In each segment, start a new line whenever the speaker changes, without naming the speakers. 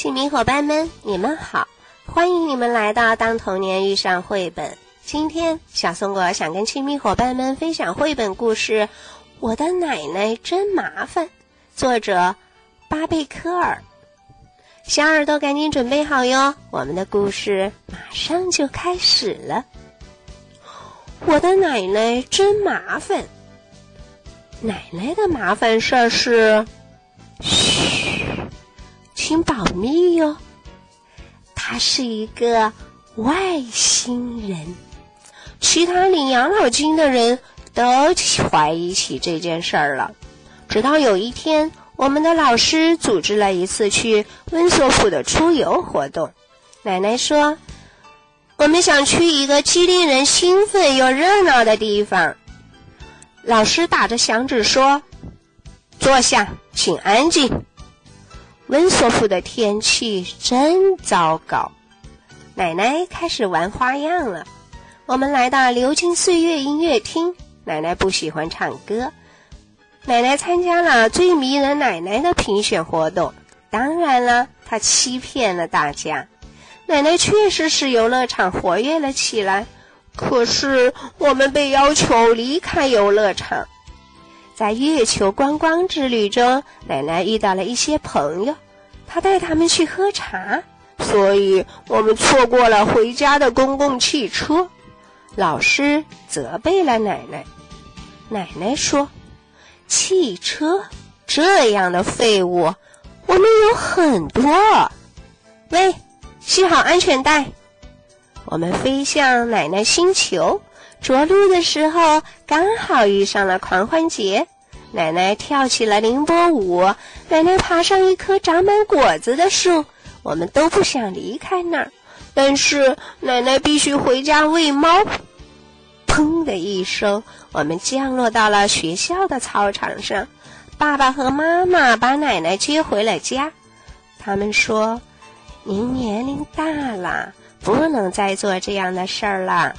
亲密伙伴们，你们好！欢迎你们来到《当童年遇上绘本》。今天，小松果想跟亲密伙伴们分享绘本故事《我的奶奶真麻烦》，作者巴贝科尔。小耳朵赶紧准备好哟，我们的故事马上就开始了。我的奶奶真麻烦。奶奶的麻烦事儿是，嘘，请保密哟。他是一个外星人，其他领养老金的人都怀疑起这件事儿了。直到有一天，我们的老师组织了一次去温索普的出游活动。奶奶说：“我们想去一个既令人兴奋又热闹的地方。”老师打着响指说：“坐下，请安静。”温索普的天气真糟糕。奶奶开始玩花样了。我们来到流金岁月音乐厅。奶奶不喜欢唱歌。奶奶参加了最迷人奶奶的评选活动。当然了，她欺骗了大家。奶奶确实使游乐场活跃了起来。可是我们被要求离开游乐场，在月球观光之旅中，奶奶遇到了一些朋友，她带他们去喝茶，所以我们错过了回家的公共汽车。老师责备了奶奶，奶奶说：“汽车这样的废物，我们有很多。”喂，系好安全带。我们飞向奶奶星球，着陆的时候刚好遇上了狂欢节。奶奶跳起了凌波舞，奶奶爬上一棵长满果子的树。我们都不想离开那儿，但是奶奶必须回家喂猫。砰的一声，我们降落到了学校的操场上。爸爸和妈妈把奶奶接回了家。他们说：“您年龄大了。”不能再做这样的事儿了，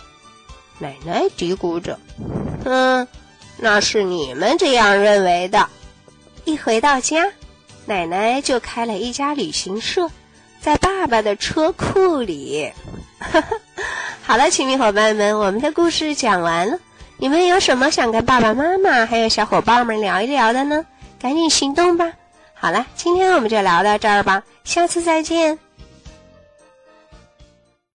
奶奶嘀咕着。嗯，那是你们这样认为的。一回到家，奶奶就开了一家旅行社，在爸爸的车库里。哈 哈好了，亲密伙伴们，我们的故事讲完了。你们有什么想跟爸爸妈妈还有小伙伴们聊一聊的呢？赶紧行动吧！好了，今天我们就聊到这儿吧，下次再见。